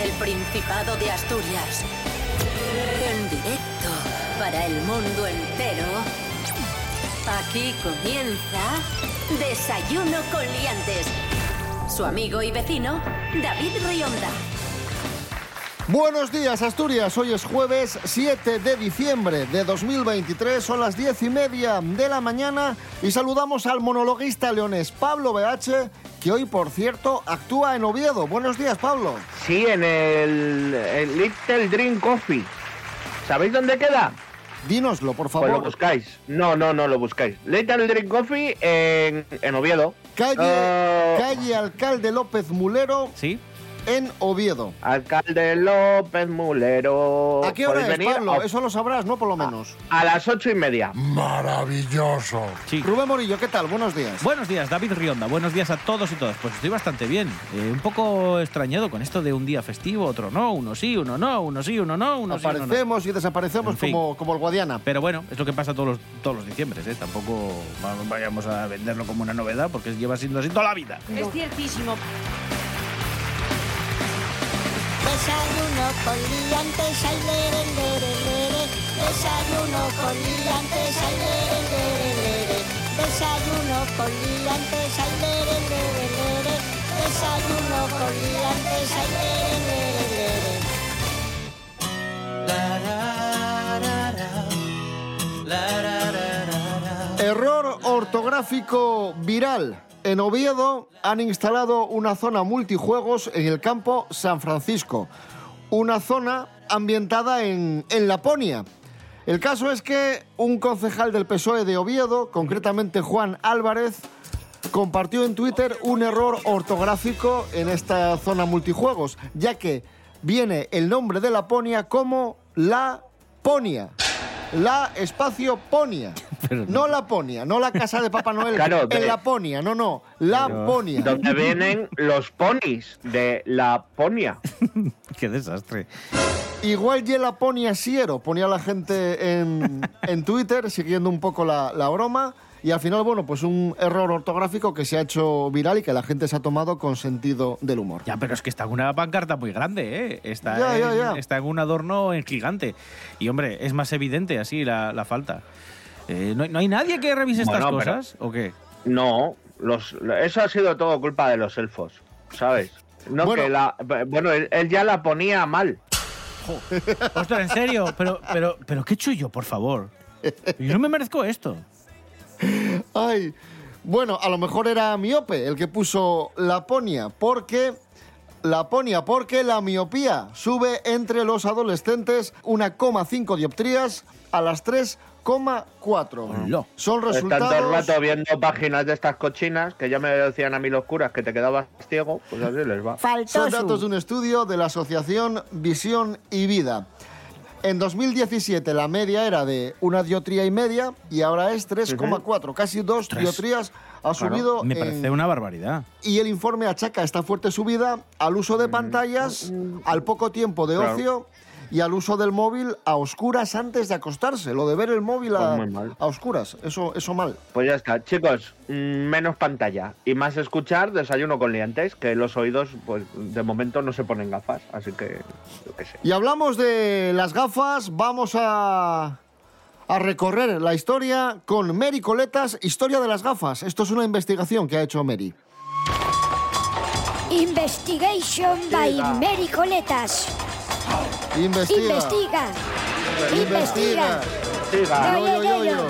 desde el Principado de Asturias. En directo para el mundo entero. Aquí comienza Desayuno con Liantes. Su amigo y vecino, David Rionda. Buenos días, Asturias. Hoy es jueves 7 de diciembre de 2023. Son las 10 y media de la mañana y saludamos al monologuista leones Pablo BH, que hoy, por cierto, actúa en Oviedo. Buenos días, Pablo. Sí, en el, el Little Dream Coffee. ¿Sabéis dónde queda? Dínoslo, por Pues favor. lo buscáis. No, no, no lo buscáis. Little Dream Coffee en, en Oviedo. Calle, Eh, calle Alcalde López Mulero ¿Sí? En Oviedo. Alcalde López Mulero. ¿A qué hora ¿Podéis es, venir? Pablo? A- Eso lo sabrás, ¿no? Por lo menos. A las ocho y media. Maravilloso. Sí. Rubén Morillo, ¿qué tal? Buenos días. Buenos días, David Rionda. Buenos días a todos y todas. Pues estoy bastante bien. Eh, un poco extrañado con esto de un día festivo, otro no, uno sí, uno no, uno sí, uno no, uno sí, uno no. Aparecemos y desaparecemos En fin. como, como el Guadiana. Pero bueno, es lo que pasa todos los, todos los diciembres, ¿eh? Tampoco va- vayamos a venderlo como una novedad porque lleva siendo así toda la vida. Es ciertísimo. Desayuno con liantes, ay, lere, lere, lere. Desayuno con liantes, ay, lere, lere, lere. Desayuno con liantes, ay, lere, lere, lere. Desayuno con liantes, ay, lere, lere, lere. Error ortográfico viral. En Oviedo han instalado una zona multijuegos en el campo San Francisco. Una zona ambientada en, en Laponia. El caso es que un concejal del PSOE de Oviedo, concretamente Juan Álvarez, compartió en Twitter un error ortográfico en esta zona multijuegos, ya que viene el nombre de Laponia como Laponia. La espacio Ponia. Pero No Laponia, no la casa de Papá Noel Claro, en de- Laponia, no, no, Laponia. Donde vienen los ponis de Laponia. Qué desastre. Igual y Laponia siero, ponía la gente en, en Twitter siguiendo un poco la, la broma. Y al final, bueno, pues un error ortográfico que se ha hecho viral y que la gente se ha tomado con sentido del humor. Ya, pero es que está en una pancarta muy grande, ¿eh? Está, Ya, en, ya, ya. está en un adorno en gigante. Y hombre, es más evidente así la, la falta. Eh, ¿no, hay- no hay nadie que revise estas Bueno, cosas? ¿O qué? No, los, eso ha sido todo culpa de los elfos, ¿sabes? No, Bueno. que la, bueno, él, él ya la ponía mal. Ostras, en serio, pero, pero, pero ¿qué he hecho yo, por favor? Yo no me merezco esto. Ay, bueno, a lo mejor era miope el que puso Laponia, porque Laponia, porque la miopía sube entre los adolescentes 1,5 dioptrías a las 3,4. Hola. Son Están todo el resultados. rato viendo páginas de estas cochinas que ya me decían a mí los curas que te quedabas ciego, pues así les va. Son Faltó datos de un estudio de la Asociación Visión y Vida. En 2017 la media era de una diotría y media y ahora es 3,4. Casi dos Tres. diotrías ha subido. Me en- parece una barbaridad. Y el informe achaca esta fuerte subida al uso de pantallas, al poco tiempo de Claro. ocio y al uso del móvil a oscuras antes de acostarse. Lo de ver el móvil a, Pues muy mal. a oscuras, eso, eso mal. Pues ya está, chicos, mm, menos pantalla y más escuchar desayuno con liantes, que los oídos, pues de momento no se ponen gafas, así que yo qué sé. Y hablamos de las gafas, vamos a, a recorrer la historia con Mary Coletas, Historia de las gafas. Esto es una investigación que ha hecho Mary. Investigation by Mary Coletas. Investiga. Investiga. Investiga. Siga. Yo, yo, yo, yo.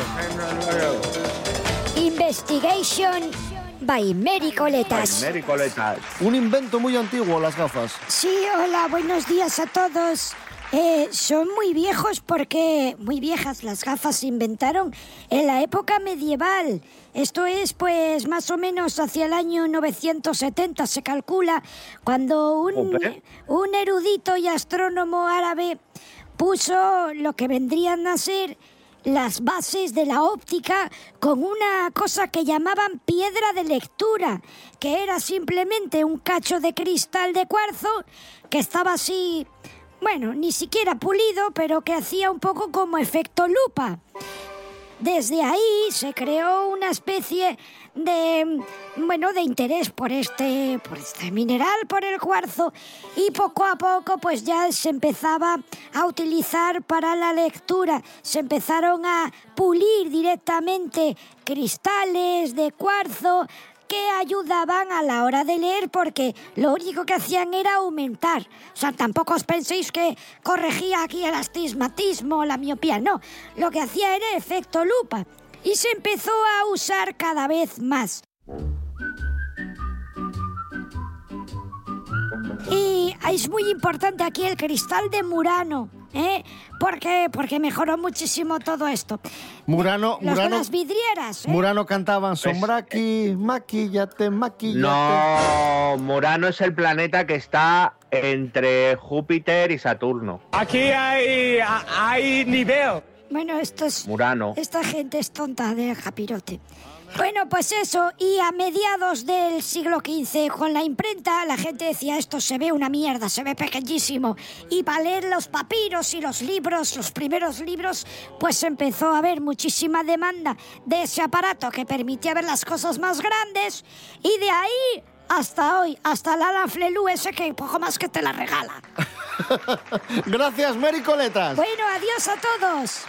Investigation by Mary Coletas. Mary Coletas. Un invento muy antiguo, las gafas. Sí, hola, buenos días a todos. Eh, son muy viejos porque muy viejas las gafas se inventaron en la época medieval. Esto es pues más o menos hacia el año 970 se calcula cuando un, un erudito y astrónomo árabe puso lo que vendrían a ser las bases de la óptica con una cosa que llamaban piedra de lectura, que era simplemente un cacho de cristal de cuarzo que estaba así, bueno, ni siquiera pulido, pero que hacía un poco como efecto lupa. desde ahí se creó una especie de, bueno, de interés por este, por este mineral, por el cuarzo, y poco a poco pues ya se empezaba a utilizar para la lectura. Se empezaron a pulir directamente cristales de cuarzo que ayudaban a la hora de leer porque lo único que hacían era aumentar. O sea, tampoco os penséis que corregía aquí el astigmatismo o la miopía, no. Lo que hacía era efecto lupa y se empezó a usar cada vez más. Y es muy importante aquí el cristal de Murano, ¿eh? Porque, porque mejoró muchísimo todo esto. Murano, Los de Murano, las vidrieras, ¿eh? Murano cantaban Sombraki, maquillate, maquillate. No, Murano es el planeta que está entre Júpiter y Saturno. Aquí hay, hay nivel. Bueno, esto es... Murano. Esta gente es tonta del japirote. Bueno, pues eso, y a mediados del siglo XV, con la imprenta, la gente decía, esto se ve una mierda, se ve pequeñísimo. Y para leer los papiros y los libros, los primeros libros, pues empezó a haber muchísima demanda de ese aparato que permitía ver las cosas más grandes. Y de ahí hasta hoy, hasta la Alan Flelu ese que poco más que te la regala. Gracias, Mary Coletas. Bueno, adiós a todos.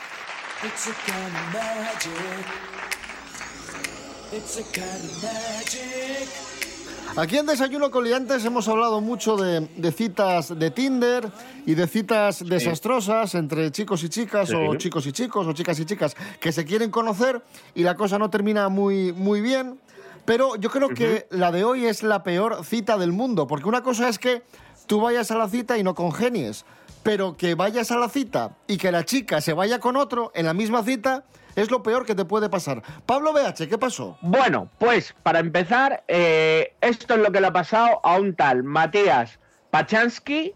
Aquí en Desayuno con Liantes hemos hablado mucho de, de citas de Tinder y de citas desastrosas entre chicos y chicas o chicos y chicos o chicas y chicas que se quieren conocer y la cosa no termina muy, muy bien. Pero yo creo que la de hoy es la peor cita del mundo, porque una cosa es que tú vayas a la cita y no congenies, pero que vayas a la cita y que la chica se vaya con otro en la misma cita es lo peor que te puede pasar. Pablo BH, ¿qué pasó? Bueno, pues para empezar, eh, esto es lo que le ha pasado a un tal Matías Pachansky.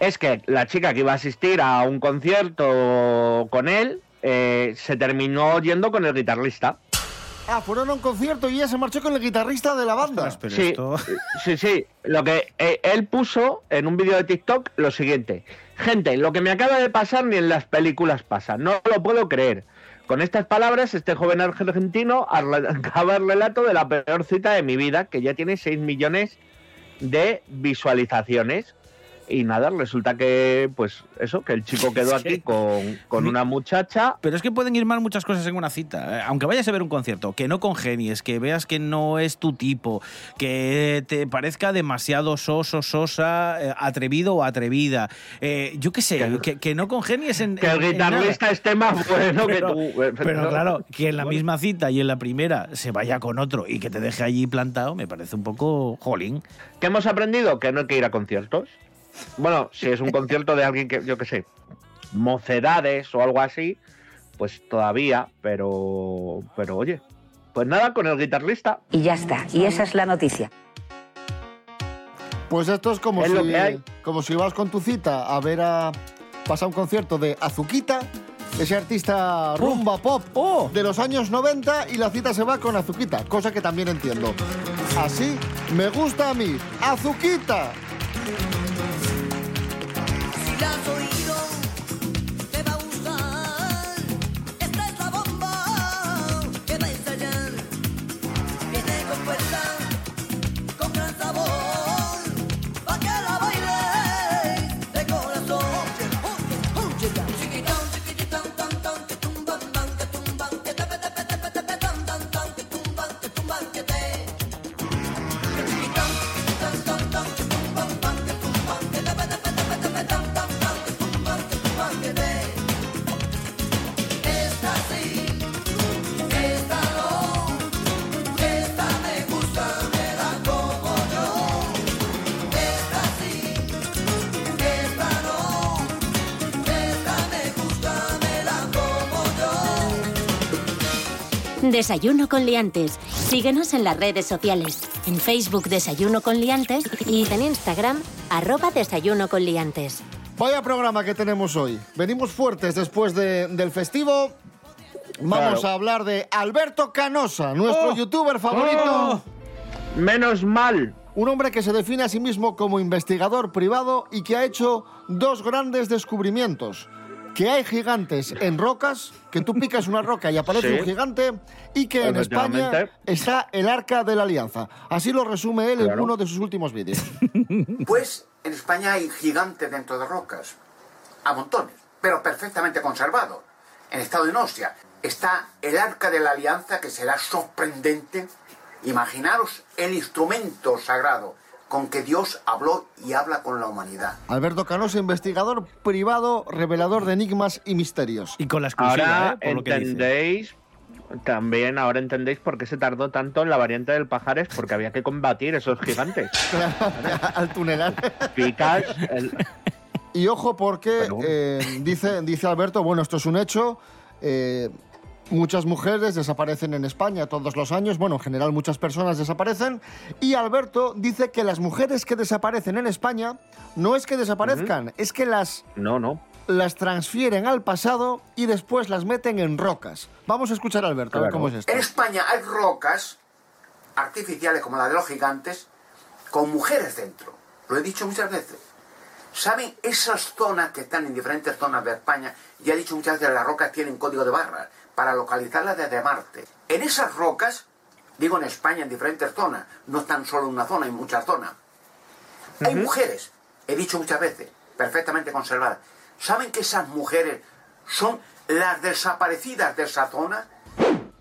Es que la chica que iba a asistir a un concierto con él eh, se terminó yendo con el guitarrista. Ah, fueron a un concierto y ella se marchó con el guitarrista de la banda. Ostras, pero sí, esto... sí, sí. Lo que eh, él puso en un vídeo de TikTok lo siguiente. Gente, lo que me acaba de pasar ni en las películas pasa. No lo puedo creer. Con estas palabras, este joven argentino acaba el relato de la peor cita de mi vida, que ya tiene 6 millones de visualizaciones. Y nada, resulta que, pues eso, que el chico quedó aquí con, con una muchacha. Pero es que pueden ir mal muchas cosas en una cita. Eh, Aunque vayas a ver un concierto, que no congenies, que veas que no es tu tipo, que te parezca demasiado soso, sosa, eh, atrevido o atrevida. Eh, yo qué sé, Que- no congenies en. Que el en- en nada. guitarrista esté más bueno Pero, que tú. pero claro, que en la misma cita y en la primera se vaya con otro y que te deje allí plantado, me parece un poco jolín. ¿Qué hemos aprendido? Que no hay que ir a conciertos. Bueno, si es un concierto de alguien que, yo qué sé, mocedades o algo así, pues todavía, pero, pero oye, pues nada, con el guitarrista. Y ya está. Y esa es la noticia. Pues esto es como Es lo si, que hay. como si vas con tu cita a ver a pasar un concierto de Azuquita, ese artista rumba pop ¡Oh! de los años 90 y la cita se va con Azuquita, cosa que también entiendo. Así me gusta a mí, Azuquita. Si Desayuno con liantes. Síguenos en las redes sociales. En Facebook Desayuno con liantes y en Instagram arroba Desayuno con liantes. Vaya programa que tenemos hoy. Venimos fuertes después de- del festivo. Vamos Claro. a hablar de Alberto Canosa, nuestro Oh. youtuber favorito. Oh. Menos mal. Un hombre que se define a sí mismo como investigador privado y que ha hecho dos grandes descubrimientos. Que hay gigantes en rocas, que tú picas una roca y aparece Sí. un gigante, y que en España está el Arca de la Alianza. Así lo resume él en uno de sus últimos vídeos. Pues en España hay gigantes dentro de rocas, a montones, pero perfectamente conservados, en estado de inoxia. Está el Arca de la Alianza, que será sorprendente. Imaginaros el instrumento sagrado con que Dios habló y habla con la humanidad. Alberto Canosa, investigador privado, revelador de enigmas y misterios. Y con la exclusiva, Ahora ¿eh? Por lo que dice. entendéis, también ahora entendéis por qué se tardó tanto en la variante del Pajares, porque había que combatir esos gigantes. Al tunelar. Picas, el- Y ojo porque Bueno. eh, dice, dice Alberto, bueno, esto es un hecho. eh, muchas mujeres desaparecen en España todos los años. Bueno, en general muchas personas desaparecen. Y Alberto dice que las mujeres que desaparecen en España no es que desaparezcan, es que las, No, no. las transfieren al pasado y después las meten en rocas. Vamos a escuchar a Alberto, a ver cómo es esto. En España hay rocas artificiales como la de los gigantes con mujeres dentro. Lo he dicho muchas veces. ¿Saben esas zonas que están en diferentes zonas de España? Ya he dicho muchas veces, las rocas tienen código de barras para localizarlas desde Marte. En esas rocas, digo en España, en diferentes zonas, no están solo en una zona, hay muchas zonas. Hay mujeres, he dicho muchas veces, perfectamente conservadas. ¿Saben que esas mujeres son las desaparecidas de esa zona?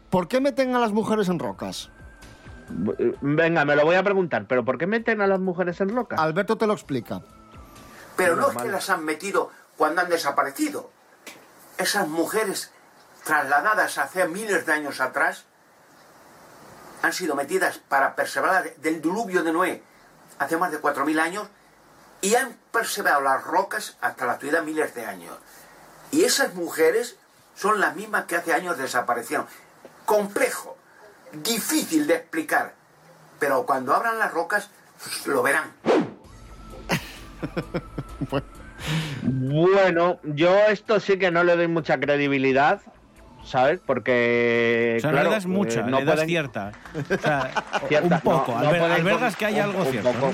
¿Por qué meten a las mujeres en rocas? Venga, me lo voy a preguntar, pero ¿por qué meten a las mujeres en rocas? Alberto te lo explica. Pero no es Normal. que las han metido cuando han desaparecido. Esas mujeres trasladadas hace miles de años atrás han sido metidas para perseverar del diluvio de Noé hace más de 4.000 años y han perseverado las rocas hasta la actualidad miles de años. Y esas mujeres son las mismas que hace años desaparecieron. Complejo, difícil de explicar, pero cuando abran las rocas lo verán. Bueno, yo esto sí que no le doy mucha credibilidad, ¿sabes? Porque. O sea, claro, no le das mucha, eh, no le das pueden- cierta. O sea, Cierta, un poco. no, pueden albergas con- que hay un- algo un cierto. poco. ¿no?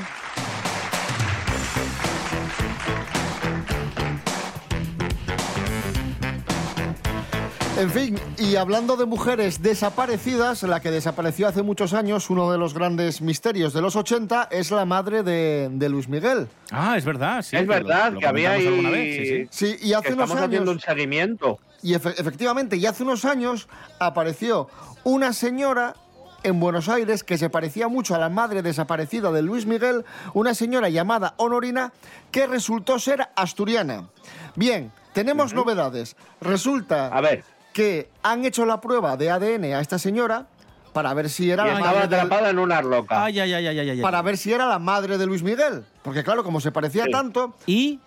En fin, y hablando de mujeres desaparecidas, la que desapareció hace muchos años, uno de los grandes misterios de los 80, es la madre de, de Luis Miguel. Ah, es verdad, sí. es que lo- verdad lo que había ahí. alguna vez, sí, sí. Sí, y hace que unos estamos haciendo un seguimiento. Y efe- efectivamente, y hace unos años apareció una señora en Buenos Aires que se parecía mucho a la madre desaparecida de Luis Miguel, una señora llamada Honorina, que resultó ser asturiana. Bien, tenemos novedades. Resulta A ver, que han hecho la prueba de ADN a esta señora para ver si era y la estaba madre del- atrapada en una roca. Ay, ay, ay, ay, ay, ay. para ver si era la madre de Luis Miguel. Porque claro, como se parecía Sí. tanto, Y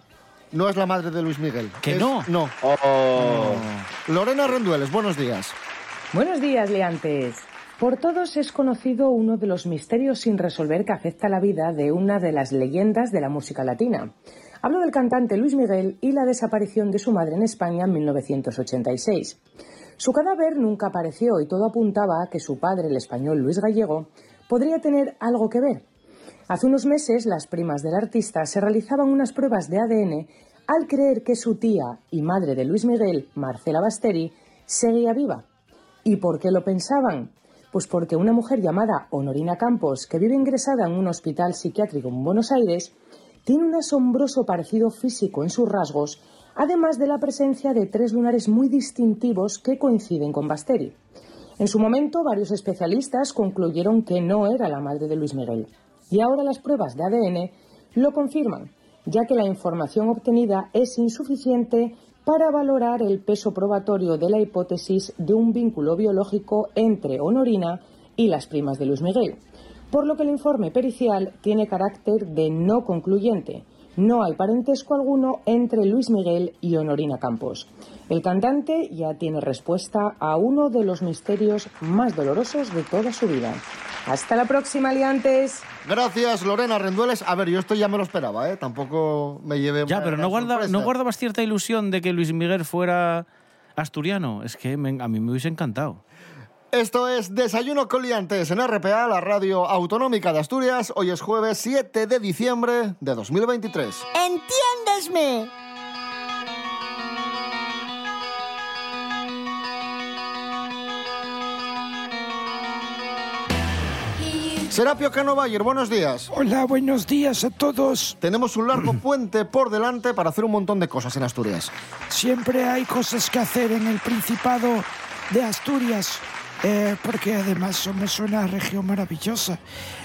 no es la madre de Luis Miguel. ¿Que Es- no? No. Oh, Lorena Rendueles, buenos días. Buenos días, Leantes. Por todos es conocido uno de los misterios sin resolver que afecta la vida de una de las leyendas de la música latina. Hablo del cantante Luis Miguel y la desaparición de su madre en España en 1986. Su cadáver nunca apareció y todo apuntaba a que su padre, el español Luis Gallego, podría tener algo que ver. Hace unos meses, las primas del artista se realizaban unas pruebas de ADN al creer que su tía y madre de Luis Miguel, Marcela Basteri, seguía viva. ¿Y por qué lo pensaban? Pues porque una mujer llamada Honorina Campos, que vive ingresada en un hospital psiquiátrico en Buenos Aires, tiene un asombroso parecido físico en sus rasgos, además de la presencia de tres lunares muy distintivos que coinciden con Basteri. En su momento, varios especialistas concluyeron que no era la madre de Luis Miguel. Y ahora las pruebas de ADN lo confirman, ya que la información obtenida es insuficiente para valorar el peso probatorio de la hipótesis de un vínculo biológico entre Honorina y las primas de Luis Miguel, por lo que el informe pericial tiene carácter de no concluyente. No hay parentesco alguno entre Luis Miguel y Honorina Campos. El cantante ya tiene respuesta a uno de los misterios más dolorosos de toda su vida. Hasta la próxima, aliantes. Gracias, Lorena Rendueles. A ver, yo esto ya me lo esperaba, ¿eh? Tampoco me llevé Ya, pero no, guarda. ¿no guardabas cierta ilusión de que Luis Miguel fuera asturiano? Es que me- a mí me hubiese encantado. Esto es Desayuno Coliantes en RPA, la radio autonómica de Asturias. Hoy es jueves 7 de diciembre de 2023. ¡Entiéndesme! Serapio Canovayer, buenos días. Hola, buenos días a todos. Tenemos un largo puente por delante para hacer un montón de cosas en Asturias. Siempre hay cosas que hacer en el Principado de Asturias eh, porque además somos una región maravillosa.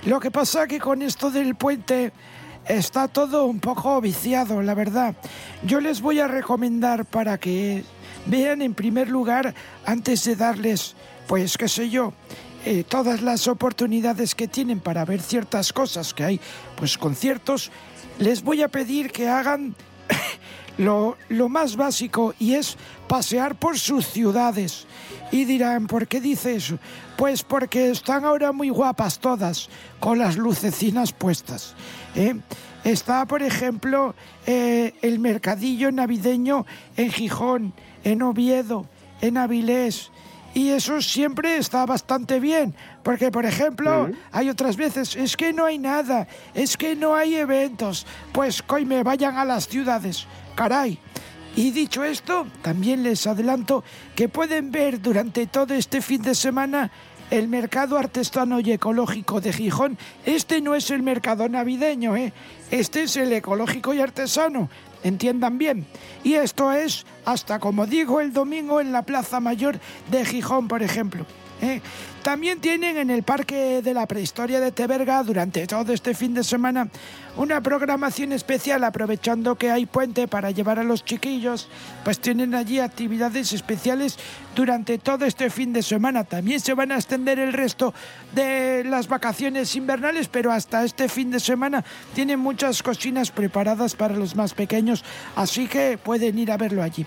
Lo que pasa que con esto del puente está todo un poco viciado, la verdad. Yo les voy a recomendar para que vean en primer lugar, antes de darles, pues qué sé yo, eh, todas las oportunidades que tienen para ver ciertas cosas que hay, pues conciertos, les voy a pedir que hagan lo, lo más básico y es pasear por sus ciudades. Y dirán, ¿por qué dice eso? Pues porque están ahora muy guapas todas, con las lucecinas puestas. ¿eh? Está, por ejemplo, eh, el mercadillo navideño en Gijón, en Oviedo, en Avilés. Y eso siempre está bastante bien, porque por ejemplo, hay otras veces, es que no hay nada, es que no hay eventos, pues coime, vayan a las ciudades, caray. Y dicho esto, también les adelanto que pueden ver durante todo este fin de semana el mercado artesano y ecológico de Gijón. Este no es el mercado navideño, ¿eh? Este es el ecológico y artesano. Entiendan bien. Y esto es hasta, como digo, el domingo en la Plaza Mayor de Gijón, por ejemplo. ¿eh? También tienen en el Parque de la Prehistoria de Teberga durante todo este fin de semana una programación especial aprovechando que hay puente para llevar a los chiquillos, pues tienen allí actividades especiales durante todo este fin de semana. También se van a extender el resto de las vacaciones invernales, pero hasta este fin de semana tienen muchas cocinas preparadas para los más pequeños, así que pueden ir a verlo allí.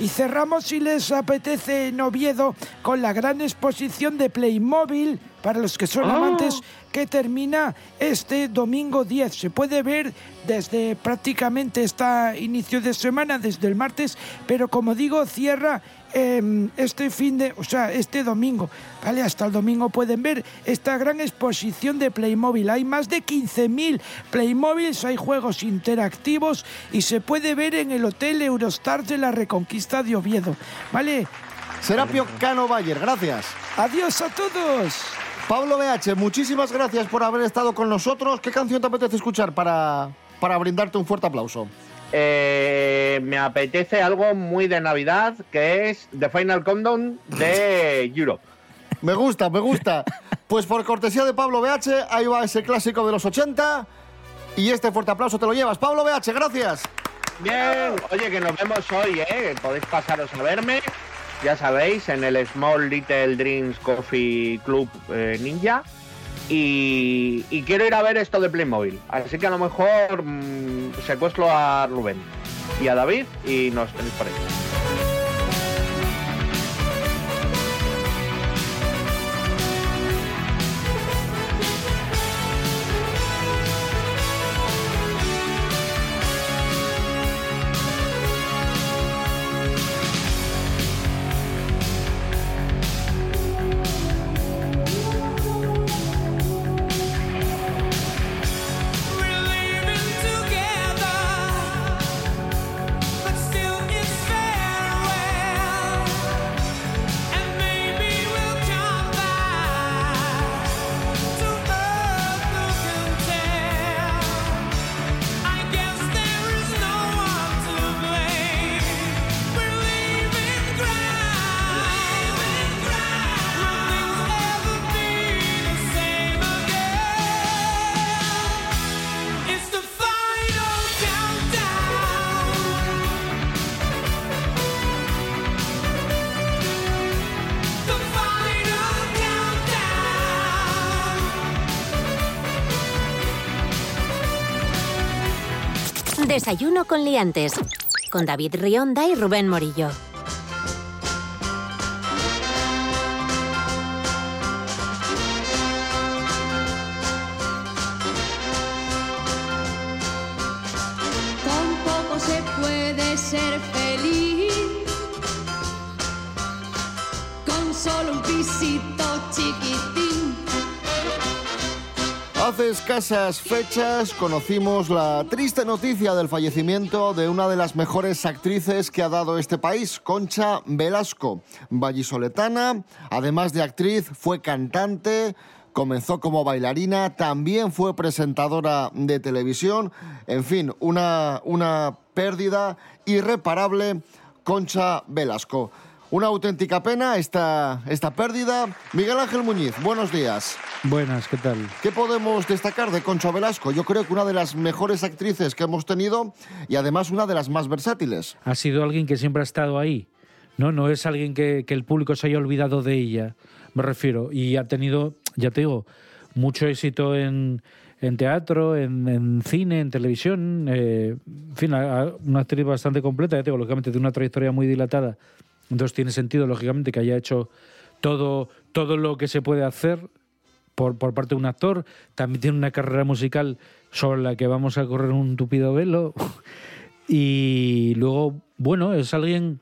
Y cerramos, si les apetece, en Oviedo con la gran exposición de Playmobil para los que son Ah. amantes que termina este domingo 10. Se puede ver desde prácticamente este inicio de semana, desde el martes, pero como digo, cierra em, este fin de, o sea, este domingo, ¿vale? Hasta el domingo pueden ver esta gran exposición de Playmobil. Hay más de 15.000 Playmobiles, hay juegos interactivos y se puede ver en el Hotel Eurostar de la Reconquista de Oviedo, ¿vale? Serapio Cano Bayer, gracias. Adiós a todos. Pablo BH, muchísimas gracias por haber estado con nosotros. ¿Qué canción te apetece escuchar para, para brindarte un fuerte aplauso? Eh, me apetece algo muy de Navidad, que es The Final Countdown de Europe. Me gusta, me gusta. Pues por cortesía de Pablo BH, ahí va ese clásico de los 80. Y este fuerte aplauso te lo llevas. Pablo BH, gracias. Bien, oye, que nos vemos hoy, ¿eh? Podéis pasaros a verme, ya sabéis, en el Small Little Dreams Coffee Club eh, Ninja. Y, quiero ir a ver esto de Playmobil. Así que a lo mejor mm, secuestro a Rubén y a David y nos tenéis por ahí. Desayuno con liantes. Con David Rionda y Rubén Morillo. Con poco se puede ser feliz. Con solo un pisito chiquitín. Hace escasas fechas conocimos la triste noticia del fallecimiento de una de las mejores actrices que ha dado este país, Concha Velasco. Vallisoletana, además de actriz, fue cantante, comenzó como bailarina, también fue presentadora de televisión, en fin, una, una pérdida irreparable, Concha Velasco. Una auténtica pena esta, esta pérdida. Miguel Ángel Muñiz, buenos días. Buenas, ¿qué tal? ¿Qué podemos destacar de Concha Velasco? Yo creo que una de las mejores actrices que hemos tenido y además una de las más versátiles. Ha sido alguien que siempre ha estado ahí. No, no es alguien que, que el público se haya olvidado de ella, me refiero. Y ha tenido, ya te digo, mucho éxito en, en teatro, en, en cine, en televisión. eh, en fin, a- a- una actriz bastante completa, ya te digo, lógicamente de una trayectoria muy dilatada. Entonces tiene sentido, lógicamente, que haya hecho todo, todo lo que se puede hacer por, por parte de un actor. También tiene una carrera musical sobre la que vamos a correr un tupido velo. Y luego, bueno, es alguien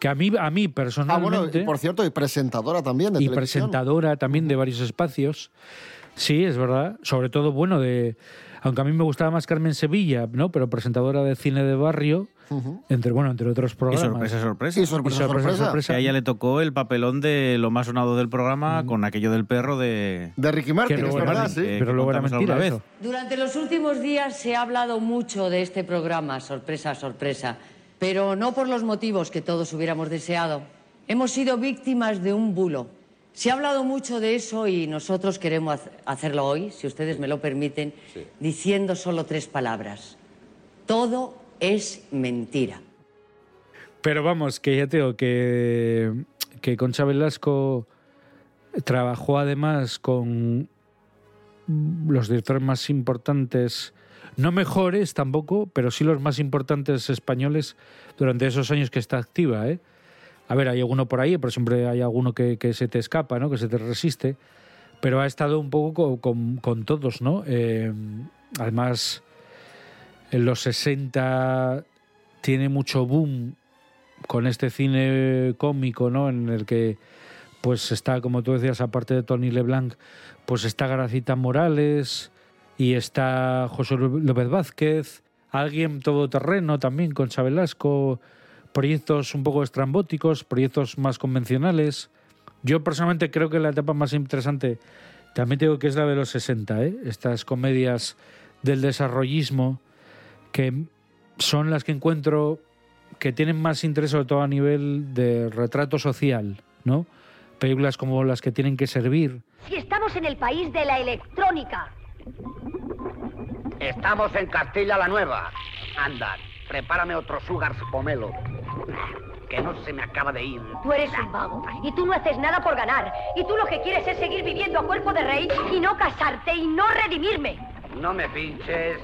que a mí, a mí Ah, personalmente... bueno, y por cierto, y presentadora también de y televisión. presentadora también de varios espacios. Sí, es verdad. Sobre todo, bueno, de. Aunque a mí me gustaba más Carmen Sevilla, ¿no? Pero presentadora de cine de barrio, Ujú. entre, bueno, entre otros Y programas. sorpresa, sorpresa. Y sorpresa, Y sorpresa, sorpresa. Que a ella le tocó el papelón de lo más sonado del programa con aquello del perro de... De Ricky Martin, Que es luego era verdad, sí. Pero que luego era mentira eso. Durante los últimos días se ha hablado mucho de este programa, sorpresa, sorpresa, pero no por los motivos que todos hubiéramos deseado. Hemos sido víctimas de un bulo. Se ha hablado mucho de eso y nosotros queremos hacerlo hoy, si ustedes me lo permiten, diciendo solo tres palabras. Todo es mentira. Pero vamos, que ya te digo que, que Concha Velasco trabajó además con los directores más importantes, no mejores tampoco, pero sí los más importantes españoles durante esos años que está activa. ¿eh? A ver, hay alguno por ahí, pero siempre hay alguno que, se te escapa, ¿no? que se te resiste. Pero ha estado un poco co- con, con todos, ¿no? Eh, además, en los 60 tiene mucho boom con este cine cómico, ¿no? En el que pues está, como tú decías, aparte de Tony LeBlanc, pues está Gracita Morales y está José López Vázquez, alguien todoterreno también con Velasco, proyectos un poco estrambóticos, proyectos más convencionales. Yo personalmente creo que la etapa más interesante también tengo que es la de los 60, ¿eh? estas comedias del desarrollismo que son las que encuentro que tienen más interés sobre todo a nivel de retrato social, ¿no? Películas como las que tienen que servir. Si estamos en el país de la electrónica. Estamos en Castilla la Nueva. Anda, prepárame otro sugar pomelo. Que no se me acaba de ir. Tú eres un vago y tú no haces nada por ganar. Y tú lo que quieres es seguir viviendo a cuerpo de rey y no casarte y no redimirme. No me pinches,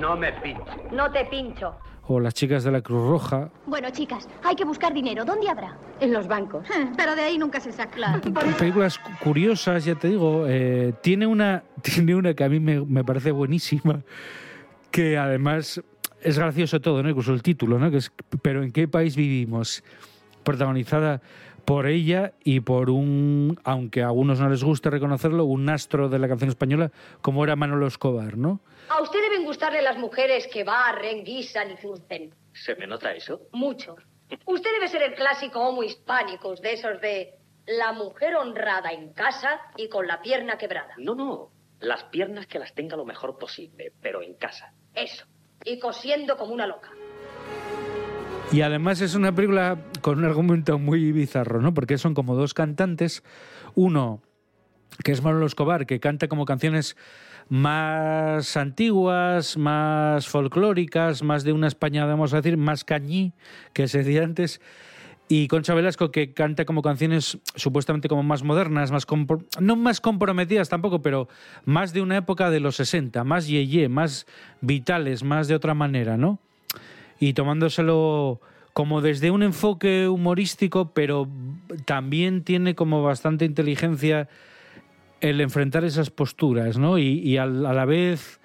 no me pinches. No te pincho. O las chicas de la Cruz Roja. Bueno, chicas, hay que buscar dinero. ¿Dónde habrá? En los bancos. Pero de ahí nunca se saca. Películas cu- curiosas, ya te digo. eh, tiene, una, tiene una que a mí me, me parece buenísima, que además es gracioso todo, ¿no? Incluso el título, ¿no? Que es Pero ¿en qué país vivimos? Protagonizada por ella y por un, aunque a algunos no les guste reconocerlo, un astro de la canción española como era Manolo Escobar, ¿no? A usted deben gustarle las mujeres que barren, guisan y zurcen. ¿Se me nota eso? Mucho. Usted debe ser el clásico homo hispánicos de esos de la mujer honrada en casa y con la pierna quebrada. No, no. Las piernas que las tenga lo mejor posible, pero en casa. Eso. Y cosiendo como una loca. Y además es una película con un argumento muy bizarro, ¿no? Porque son como dos cantantes, uno que es Manolo Escobar, que canta como canciones más antiguas, más folclóricas, más de una España, vamos a decir, más cañí, que se decía antes, y Concha Velasco, que canta como canciones supuestamente como más modernas, más no más comprometidas tampoco, pero más de una época de los 60, más yeye, más vitales, más de otra manera, ¿no? Y tomándoselo como desde un enfoque humorístico, pero también tiene como bastante inteligencia el enfrentar esas posturas, ¿no? Y, y a la vez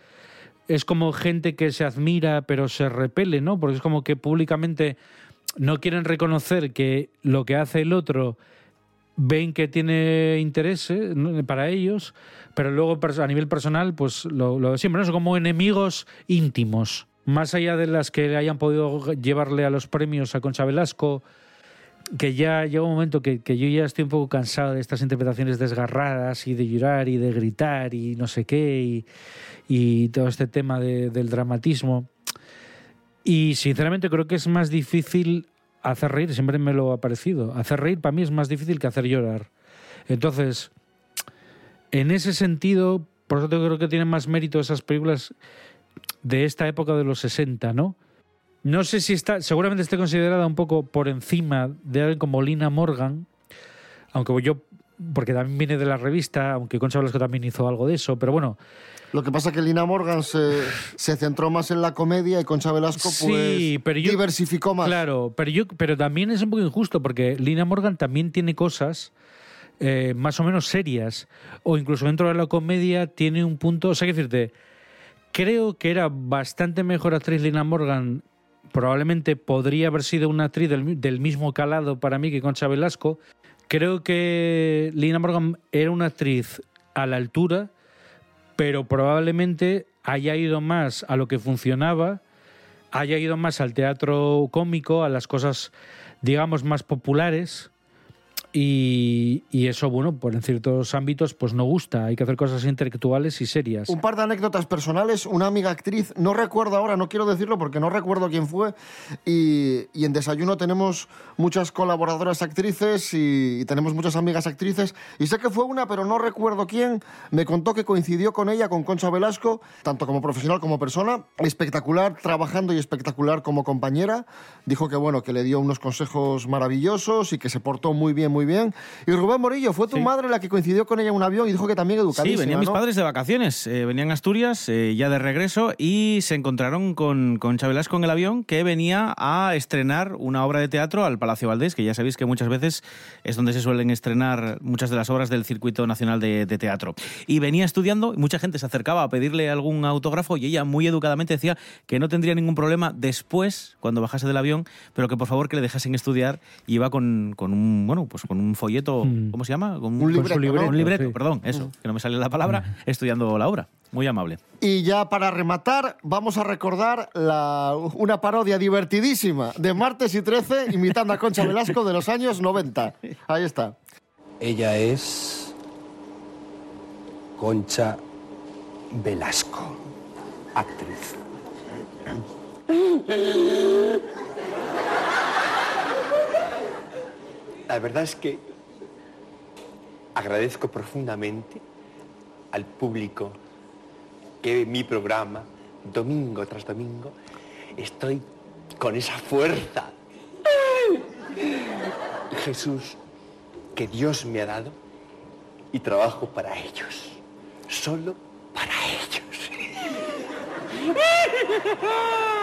es como gente que se admira pero se repele, ¿no? Porque es como que públicamente no quieren reconocer que lo que hace el otro ven que tiene interés ¿eh? para ellos, pero luego a nivel personal, pues lo, lo siempre, ¿no? Son como enemigos íntimos. Más allá de las que hayan podido llevarle a los premios a Concha Velasco, que ya llega un momento que, yo ya estoy un poco cansado de estas interpretaciones desgarradas y de llorar y de gritar y no sé qué y, todo este tema de- del dramatismo. Y sinceramente creo que es más difícil hacer reír, siempre me lo ha parecido. Hacer reír para mí es más difícil que hacer llorar. Entonces, en ese sentido, por eso creo que tienen más mérito esas películas de esta época de los 60, ¿no? No sé si está, seguramente esté considerada un poco por encima de alguien como Lina Morgan, aunque yo, porque también viene de la revista, aunque Concha Velasco también hizo algo de eso, pero bueno, Lo que pasa es que Lina Morgan se, se centró más en la comedia y Concha Velasco pues, Sí, pero yo- diversificó más. Claro, pero yo, pero también es un poco injusto porque Lina Morgan también tiene cosas eh, más o menos serias o incluso dentro de la comedia tiene un punto, o sea, que decirte, creo que era bastante mejor actriz Lina Morgan. Probablemente podría haber sido una actriz del, mi- del mismo calado para mí que Concha Velasco. Creo que Lina Morgan era una actriz a la altura, pero probablemente haya ido más a lo que funcionaba haya ido más al teatro cómico, a las cosas, digamos, más populares. Y, y eso, bueno, pues en ciertos ámbitos, pues no gusta. Hay que hacer cosas intelectuales y serias. Un par de anécdotas personales. Una amiga actriz, no recuerdo ahora, no quiero decirlo porque no recuerdo quién fue. Y, y en Desayuno tenemos muchas colaboradoras actrices y, y tenemos muchas amigas actrices. Y sé que fue una, pero no recuerdo quién. Me contó que coincidió con ella, con Concha Velasco, tanto como profesional como persona. Espectacular trabajando y espectacular como compañera. Dijo que, bueno, que le dio unos consejos maravillosos y que se portó muy bien, muy bien. Y Rubén Morillo, fue tu madre la que coincidió con ella en un avión y dijo que también educadísima, Sí, venían mis ¿no? padres de vacaciones, eh, venían a Asturias eh, ya de regreso y se encontraron con, con Chabelasco en el avión que venía a estrenar una obra de teatro al Palacio Valdés, que ya sabéis que muchas veces es donde se suelen estrenar muchas de las obras del Circuito Nacional de, de Teatro. Y venía estudiando y mucha gente se acercaba a pedirle algún autógrafo y ella muy educadamente decía que no tendría ningún problema después, cuando bajase del avión, pero que por favor que le dejasen estudiar y iba con, con un, bueno, pues con un folleto, ¿cómo se llama? Con Un libreto, ¿no? un libreto, Sí. perdón, eso, que no me sale la palabra, estudiando la obra. Muy amable. Y ya para rematar, vamos a recordar la- una parodia divertidísima de Martes y 13 imitando a Concha Velasco de los años 90. Ahí está. Ella es Concha Velasco, actriz. La verdad es que agradezco profundamente al público que mi programa domingo tras domingo. Estoy con esa fuerza. Jesús, que Dios me ha dado y trabajo para ellos. Solo para ellos.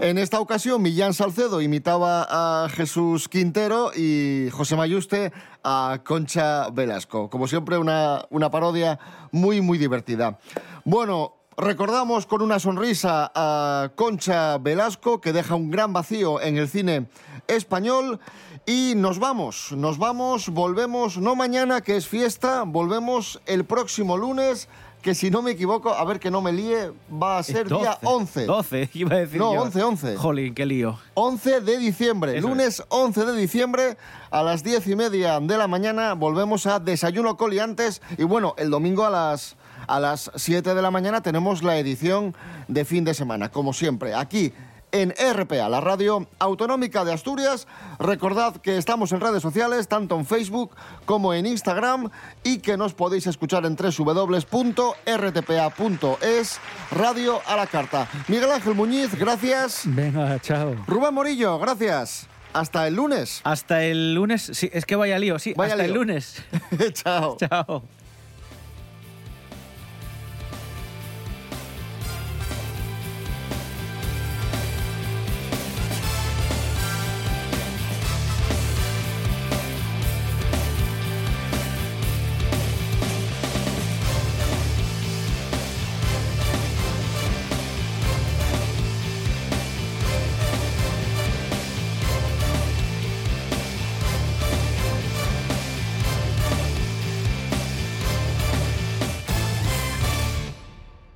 En esta ocasión, Millán Salcedo imitaba a Jesús Quintero y José Mayuste a Concha Velasco. Como siempre, una, una parodia muy, muy divertida. Bueno, recordamos con una sonrisa a Concha Velasco, que deja un gran vacío en el cine español. Y nos vamos, nos vamos, volvemos, no mañana, que es fiesta, volvemos el próximo lunes, que si no me equivoco, a ver que no me líe, va a ser día 11. 12, iba a decir No, yo. 11, 11. Jolín, qué lío. 11 de diciembre, Eso lunes 11 de diciembre a las 10 y media de la mañana volvemos a Desayuno Coliantes y bueno, el domingo a las, a las 7 de la mañana tenemos la edición de fin de semana, como siempre, aquí en RPA, la radio autonómica de Asturias. Recordad que estamos en redes sociales, tanto en Facebook como en Instagram, y que nos podéis escuchar en www.rtpa.es, radio a la carta. Miguel Ángel Muñiz, gracias. Venga, chao. Rubén Morillo, gracias. Hasta el lunes. Hasta el lunes. Sí, es que vaya lío, sí. Vaya hasta el lío. lunes. Chao. Chao.